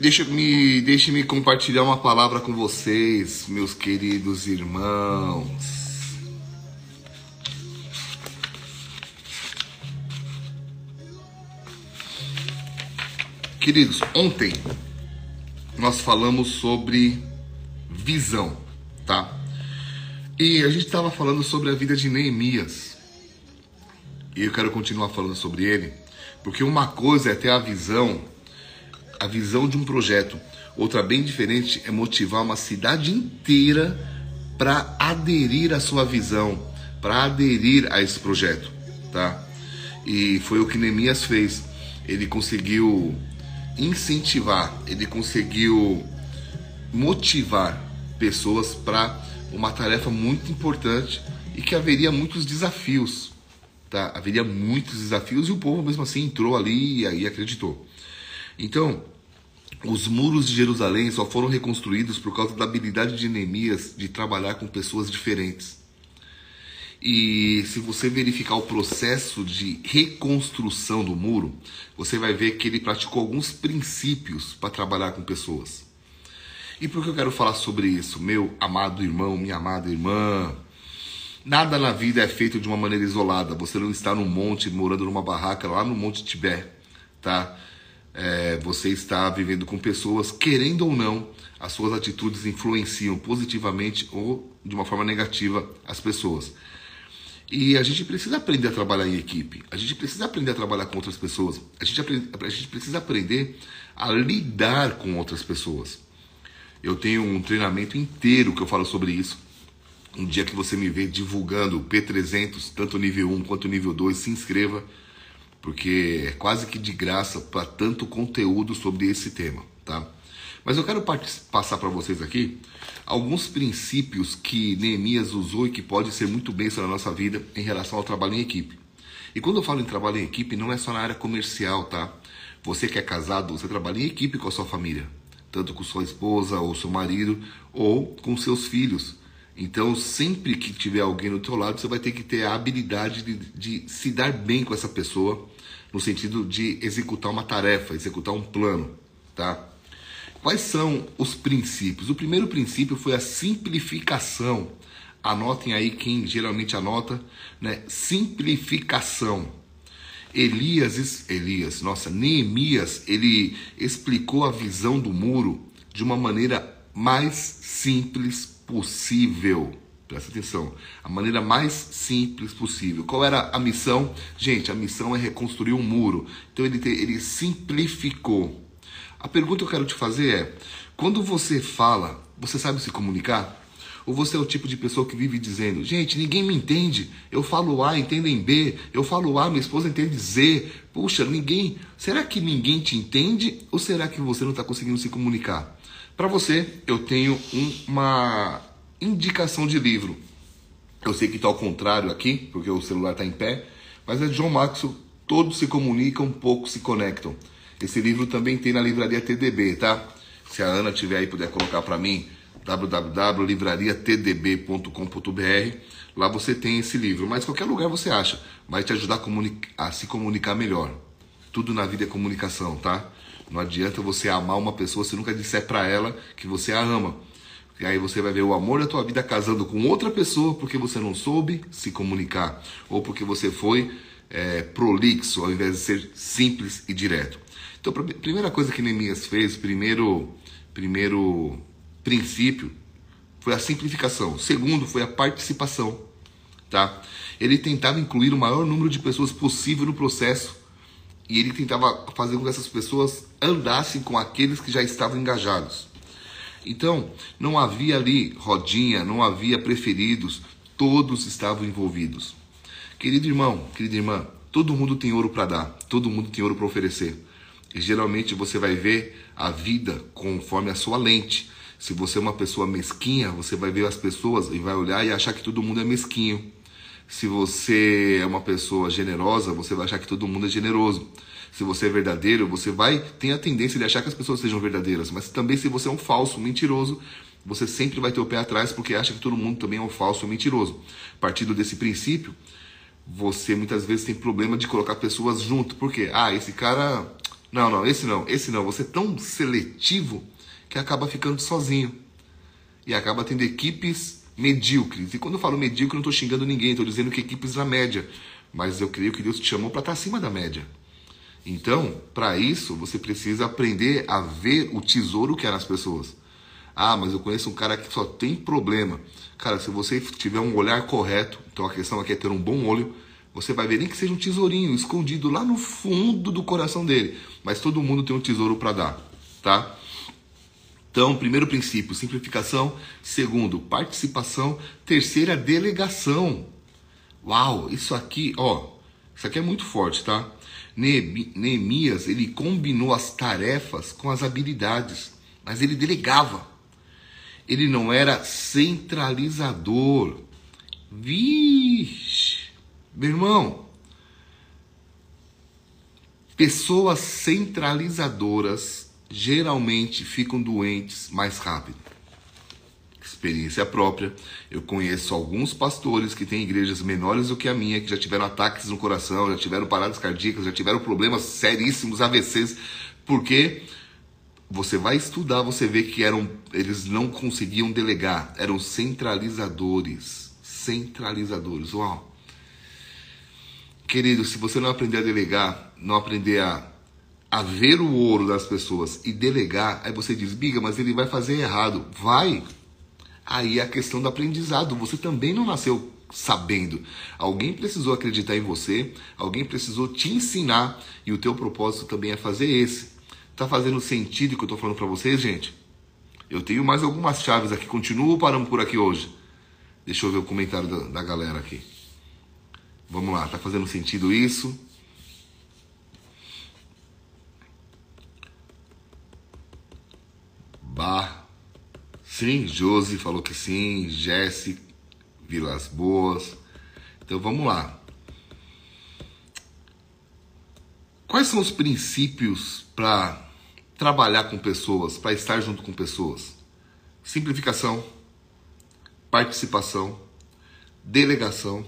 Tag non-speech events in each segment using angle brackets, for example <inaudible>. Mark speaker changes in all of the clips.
Speaker 1: Deixe -me compartilhar uma palavra com vocês, meus queridos irmãos. Queridos, ontem nós falamos sobre visão, tá? E a gente estava falando sobre a vida de Neemias. E eu quero continuar falando sobre ele, porque uma coisa é ter a visão a visão de um projeto. Outra bem diferente é motivar uma cidade inteira para aderir à sua visão, para aderir a esse projeto, tá? E foi o que Neemias fez. Ele conseguiu incentivar, ele conseguiu motivar pessoas para uma tarefa muito importante e que haveria muitos desafios, tá? Haveria muitos desafios e o povo mesmo assim entrou ali e aí acreditou. Então, os muros de Jerusalém só foram reconstruídos por causa da habilidade de Neemias de trabalhar com pessoas diferentes. E se você verificar o processo de reconstrução do muro, você vai ver que ele praticou alguns princípios para trabalhar com pessoas. E por que eu quero falar sobre isso, meu amado irmão, minha amada irmã? Nada na vida é feito de uma maneira isolada. Você não está num monte, morando numa barraca lá no Monte Tibé, tá? É, você está vivendo com pessoas, querendo ou não, as suas atitudes influenciam positivamente ou de uma forma negativa as pessoas. E a gente precisa aprender a trabalhar em equipe. A gente precisa aprender a trabalhar com outras pessoas. A gente, aprende, a gente precisa aprender a lidar com outras pessoas. Eu tenho um treinamento inteiro que eu falo sobre isso. Um dia que você me vê divulgando P300, tanto nível 1 quanto nível 2, se inscreva porque é quase que de graça para tanto conteúdo sobre esse tema, tá? Mas eu quero passar para vocês aqui alguns princípios que Neemias usou e que pode ser muito bem na nossa vida em relação ao trabalho em equipe. E quando eu falo em trabalho em equipe, não é só na área comercial, tá? Você que é casado, você trabalha em equipe com a sua família, tanto com sua esposa ou seu marido ou com seus filhos. Então, sempre que tiver alguém do teu lado, você vai ter que ter a habilidade de, de, se dar bem com essa pessoa, no sentido de executar uma tarefa, executar um plano, tá? Quais são os princípios? O primeiro princípio foi a simplificação. Anotem aí quem geralmente anota, né? Simplificação. Elias, Elias, nossa, Neemias, ele explicou a visão do muro de uma maneira mais simples possível. Presta atenção. A maneira mais simples possível. Qual era a missão? Gente, a missão é reconstruir um muro. Então ele, te, ele simplificou. A pergunta que eu quero te fazer é: quando você fala, você sabe se comunicar? Ou você é o tipo de pessoa que vive dizendo: gente, ninguém me entende. Eu falo A, entendem B. Eu falo A, minha esposa entende Z. Puxa, ninguém. Será que ninguém te entende? Ou será que você não está conseguindo se comunicar? Para você, eu tenho uma indicação de livro. Eu sei que está ao contrário aqui, porque o celular está em pé, mas é John Maxwell, Todos se comunicam, poucos se conectam. Esse livro também tem na livraria TDB, tá? Se a Ana tiver aí puder colocar para mim, www.livrariatdb.com.br. Lá você tem esse livro, mas qualquer lugar você acha. Vai te ajudar a, a se comunicar melhor. Tudo na vida é comunicação, tá? Não adianta você amar uma pessoa se nunca disser para ela que você a ama. E aí você vai ver o amor da tua vida casando com outra pessoa porque você não soube se comunicar ou porque você foi é, prolixo ao invés de ser simples e direto. Então, a primeira coisa que Neemias fez, primeiro, primeiro princípio, foi a simplificação. Segundo, foi a participação. Tá? Ele tentava incluir o maior número de pessoas possível no processo e ele tentava fazer com que essas pessoas andassem com aqueles que já estavam engajados. Então, não havia ali rodinha, não havia preferidos, todos estavam envolvidos. Querido irmão, querida irmã, todo mundo tem ouro para dar, todo mundo tem ouro para oferecer. E geralmente você vai ver a vida conforme a sua lente. Se você é uma pessoa mesquinha, você vai ver as pessoas e vai olhar e achar que todo mundo é mesquinho. Se você é uma pessoa generosa, você vai achar que todo mundo é generoso. Se você é verdadeiro, você vai tem a tendência de achar que as pessoas sejam verdadeiras, mas também se você é um falso, um mentiroso, você sempre vai ter o pé atrás porque acha que todo mundo também é um falso, um mentiroso. Partindo desse princípio, você muitas vezes tem problema de colocar pessoas junto. Por quê? Ah, esse cara Não, não, esse não, esse não. Você é tão seletivo que acaba ficando sozinho. E acaba tendo equipes medíocres. E quando eu falo medíocre, não estou xingando ninguém, estou dizendo que equipes na média. Mas eu creio que Deus te chamou para estar tá acima da média. Então, para isso, você precisa aprender a ver o tesouro que é nas pessoas. Ah, mas eu conheço um cara que só tem problema. Cara, se você tiver um olhar correto, então a questão aqui é ter um bom olho, você vai ver nem que seja um tesourinho escondido lá no fundo do coração dele. Mas todo mundo tem um tesouro para dar, tá? Então, primeiro princípio, simplificação. Segundo, participação. Terceira, delegação. Uau, isso aqui, ó, isso aqui é muito forte, tá? Neemias, ele combinou as tarefas com as habilidades, mas ele delegava. Ele não era centralizador. Vixe, meu irmão, pessoas centralizadoras geralmente ficam doentes mais rápido experiência própria. Eu conheço alguns pastores que têm igrejas menores do que a minha, que já tiveram ataques no coração, já tiveram paradas cardíacas, já tiveram problemas seríssimos, AVCs, porque você vai estudar, você vê que eram, eles não conseguiam delegar, eram centralizadores. Centralizadores. Uau! Querido, se você não aprender a delegar, não aprender a, a ver o ouro das pessoas e delegar, aí você diz, biga, mas ele vai fazer errado. Vai, Aí é a questão do aprendizado. Você também não nasceu sabendo. Alguém precisou acreditar em você, alguém precisou te ensinar e o teu propósito também é fazer esse. Tá fazendo sentido o que eu tô falando para vocês, gente? Eu tenho mais algumas chaves aqui. Continuo paramos por aqui hoje? Deixa eu ver o comentário da, da galera aqui. Vamos lá, tá fazendo sentido isso? Bah. Sim, Josi falou que sim, Jesse, Vilas Boas. Então vamos lá. Quais são os princípios para trabalhar com pessoas, para estar junto com pessoas? Simplificação, participação, delegação,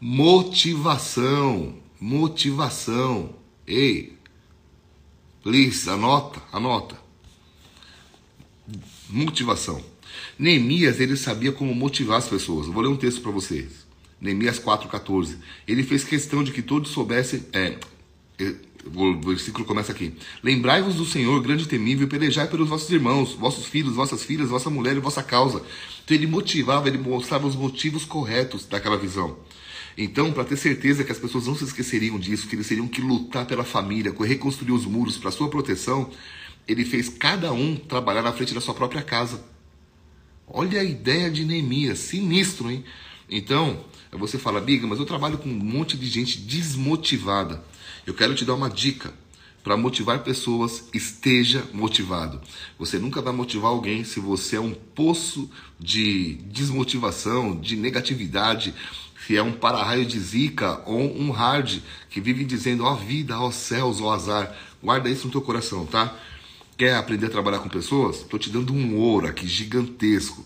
Speaker 1: motivação. Motivação. Ei, please, anota, anota. Motivação. Neemias, ele sabia como motivar as pessoas. Eu vou ler um texto para vocês. Neemias 4,14. Ele fez questão de que todos soubessem. É, é, o versículo começa aqui. Lembrai-vos do Senhor, grande e temível, pelejai pelos vossos irmãos, vossos filhos, vossas filhas, vossa mulher e vossa causa. Então ele motivava, ele mostrava os motivos corretos daquela visão. Então, para ter certeza que as pessoas não se esqueceriam disso, que eles teriam que lutar pela família, reconstruir os muros para sua proteção, ele fez cada um trabalhar na frente da sua própria casa. Olha a ideia de Neemias, sinistro, hein? Então, você fala, Biga, mas eu trabalho com um monte de gente desmotivada. Eu quero te dar uma dica. Para motivar pessoas, esteja motivado. Você nunca vai motivar alguém se você é um poço de desmotivação, de negatividade, se é um para-raio de zica ou um hard que vive dizendo ó oh, vida, ó oh, céus, ó oh, azar. Guarda isso no teu coração, tá? Quer aprender a trabalhar com pessoas? Estou te dando um ouro aqui gigantesco.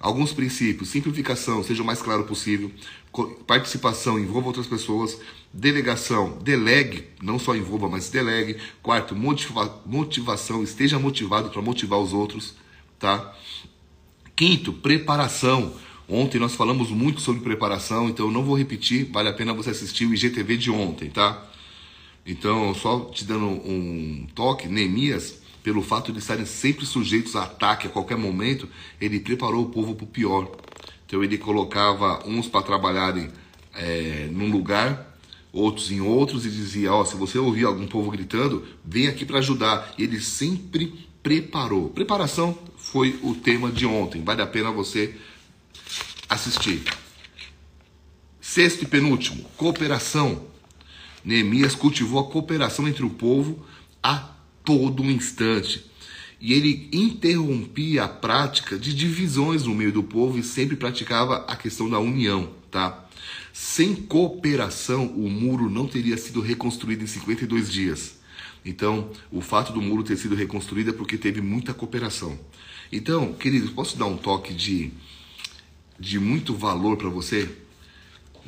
Speaker 1: Alguns princípios: simplificação, seja o mais claro possível. Participação, envolva outras pessoas. Delegação, delegue, não só envolva, mas delegue. Quarto, motiva motivação, esteja motivado para motivar os outros, tá? Quinto, preparação. Ontem nós falamos muito sobre preparação, então eu não vou repetir, vale a pena você assistir o IGTV de ontem, tá? Então, só te dando um toque, Neemias, pelo fato de estarem sempre sujeitos a ataque a qualquer momento, ele preparou o povo para o pior. Então, ele colocava uns para trabalharem é, num lugar, outros em outros, e dizia: Ó, oh, se você ouvir algum povo gritando, vem aqui para ajudar. E ele sempre preparou. Preparação foi o tema de ontem, vale a pena você assistir. Sexto e penúltimo, cooperação. Neemias cultivou a cooperação entre o povo a todo instante. E ele interrompia a prática de divisões no meio do povo e sempre praticava a questão da união, tá? Sem cooperação, o muro não teria sido reconstruído em 52 dias. Então, o fato do muro ter sido reconstruído é porque teve muita cooperação. Então, queridos, posso dar um toque de, de muito valor para você?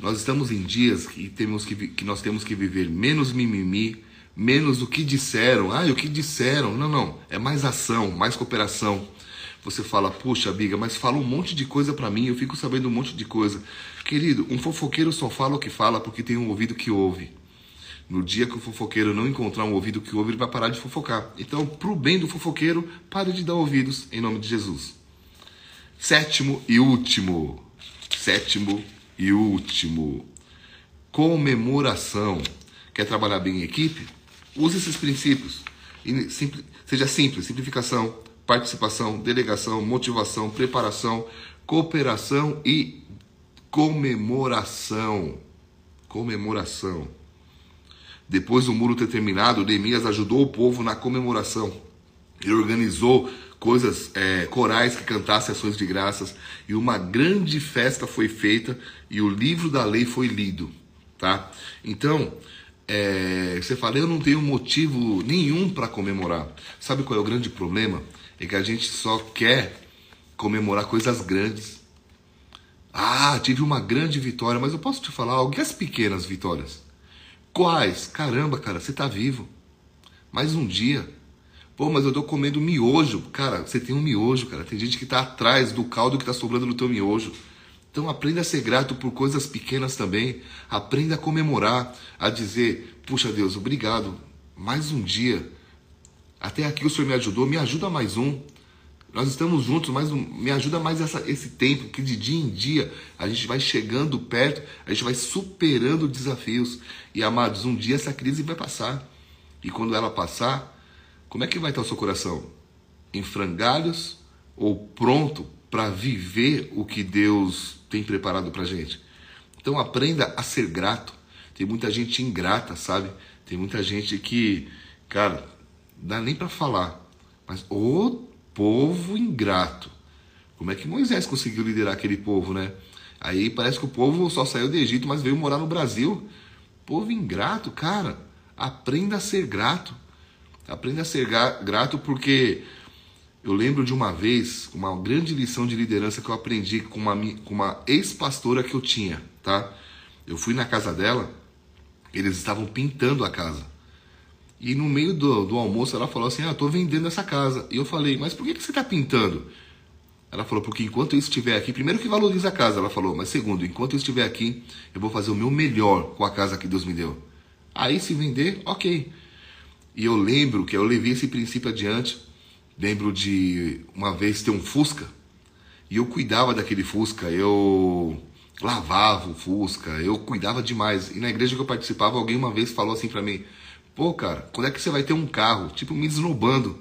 Speaker 1: Nós estamos em dias que, temos que, que nós temos que viver menos mimimi, menos o que disseram. Ah, o que disseram? Não, não. É mais ação, mais cooperação. Você fala, puxa, Biga, mas fala um monte de coisa para mim, eu fico sabendo um monte de coisa. Querido, um fofoqueiro só fala o que fala porque tem um ouvido que ouve. No dia que o fofoqueiro não encontrar um ouvido que ouve, ele vai parar de fofocar. Então, pro bem do fofoqueiro, pare de dar ouvidos em nome de Jesus. Sétimo e último. Sétimo e último. Comemoração. Quer trabalhar bem em equipe? Use esses princípios. Seja simples, simplificação, participação, delegação, motivação, preparação, cooperação e comemoração. Comemoração. Depois do muro ter terminado, Neemias ajudou o povo na comemoração. Ele organizou coisas, é, corais que cantassem ações de graças, e uma grande festa foi feita e o livro da lei foi lido, tá? Então, é, você fala, eu não tenho motivo nenhum para comemorar. Sabe qual é o grande problema? É que a gente só quer comemorar coisas grandes. Ah, tive uma grande vitória, mas eu posso te falar algo, e as pequenas vitórias? Quais? Caramba, cara, você está vivo. Mais um dia. Pô, mas eu tô comendo miojo. Cara, você tem um miojo, cara. Tem gente que está atrás do caldo que está sobrando no teu miojo. Então aprenda a ser grato por coisas pequenas também. Aprenda a comemorar, a dizer: Puxa Deus, obrigado. Mais um dia. Até aqui o Senhor me ajudou, me ajuda mais um. Nós estamos juntos, mas me ajuda mais essa, esse tempo, que de dia em dia a gente vai chegando perto, a gente vai superando desafios. E amados, um dia essa crise vai passar. E quando ela passar, como é que vai estar o seu coração? Em frangalhos ou pronto para viver o que Deus tem preparado para gente. Então aprenda a ser grato. Tem muita gente ingrata, sabe? Tem muita gente que, cara, dá nem para falar. Mas o povo ingrato. Como é que Moisés conseguiu liderar aquele povo, né? Aí parece que o povo só saiu do Egito, mas veio morar no Brasil. Povo ingrato, cara. Aprenda a ser grato. Aprenda a ser grato porque eu lembro de uma vez, uma grande lição de liderança que eu aprendi com uma, com uma ex-pastora que eu tinha, tá? Eu fui na casa dela, eles estavam pintando a casa. E no meio do, do almoço ela falou assim: Ah, tô vendendo essa casa. E eu falei: Mas por que, que você está pintando? Ela falou: Porque enquanto eu estiver aqui, primeiro que valoriza a casa, ela falou, mas segundo, enquanto eu estiver aqui, eu vou fazer o meu melhor com a casa que Deus me deu. Aí se vender, ok. E eu lembro que eu levei esse princípio adiante Lembro de uma vez ter um Fusca e eu cuidava daquele Fusca, eu lavava o Fusca, eu cuidava demais. E na igreja que eu participava, alguém uma vez falou assim para mim: "Pô, cara, quando é que você vai ter um carro?" Tipo me desnobando.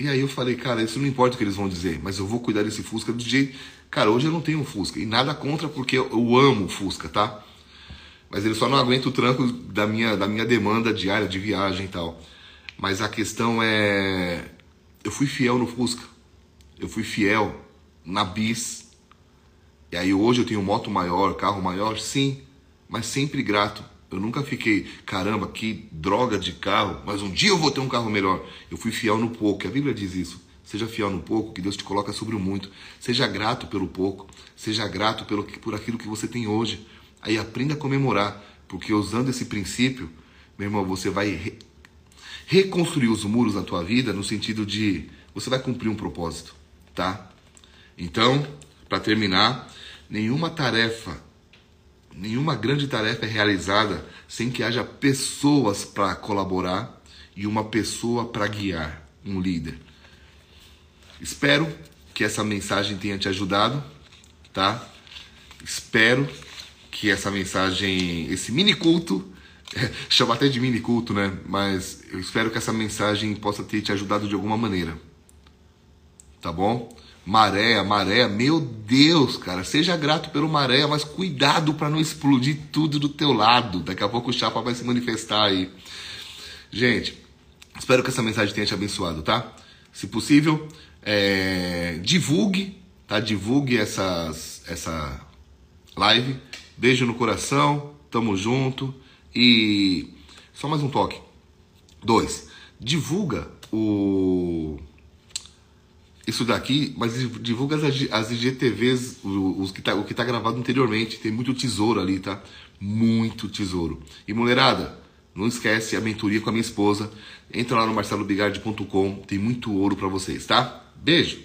Speaker 1: E aí eu falei: "Cara, isso não importa o que eles vão dizer, mas eu vou cuidar desse Fusca do jeito, cara, hoje eu não tenho um Fusca e nada contra porque eu, amo o Fusca, tá? Mas ele só não aguenta o tranco da minha da minha demanda diária de viagem e tal. Mas a questão é eu fui fiel no Fusca. Eu fui fiel na Bis. E aí hoje eu tenho moto maior, carro maior, sim, mas sempre grato. Eu nunca fiquei, caramba, que droga de carro, mas um dia eu vou ter um carro melhor. Eu fui fiel no pouco, a Bíblia diz isso. Seja fiel no pouco, que Deus te coloca sobre o muito. Seja grato pelo pouco, seja grato pelo, por aquilo que você tem hoje. Aí aprenda a comemorar, porque usando esse princípio, meu irmão, você vai reconstruir os muros na tua vida no sentido de você vai cumprir um propósito, tá? Então, para terminar, nenhuma tarefa, nenhuma grande tarefa é realizada sem que haja pessoas para colaborar e uma pessoa para guiar, um líder. Espero que essa mensagem tenha te ajudado, tá? Espero que essa mensagem, esse mini culto <laughs> Chama até de mini culto, né? Mas eu espero que essa mensagem possa ter te ajudado de alguma maneira. Tá bom? Maré, maré, meu Deus, cara, seja grato pelo maré, mas cuidado para não explodir tudo do teu lado. Daqui a pouco o chapa vai se manifestar aí. Gente, espero que essa mensagem tenha te abençoado, tá? Se possível, é, divulgue, tá? Divulgue essas, essa live. Beijo no coração, tamo junto. E só mais um toque. Dois, divulga o isso daqui, mas divulga as, IGTVs, os que tá, o que está gravado anteriormente. Tem muito tesouro ali, tá? Muito tesouro. E mulherada, Não esquece a mentoria com a minha esposa. Entra lá no marcelobigardi.com, tem muito ouro para vocês, tá? Beijo.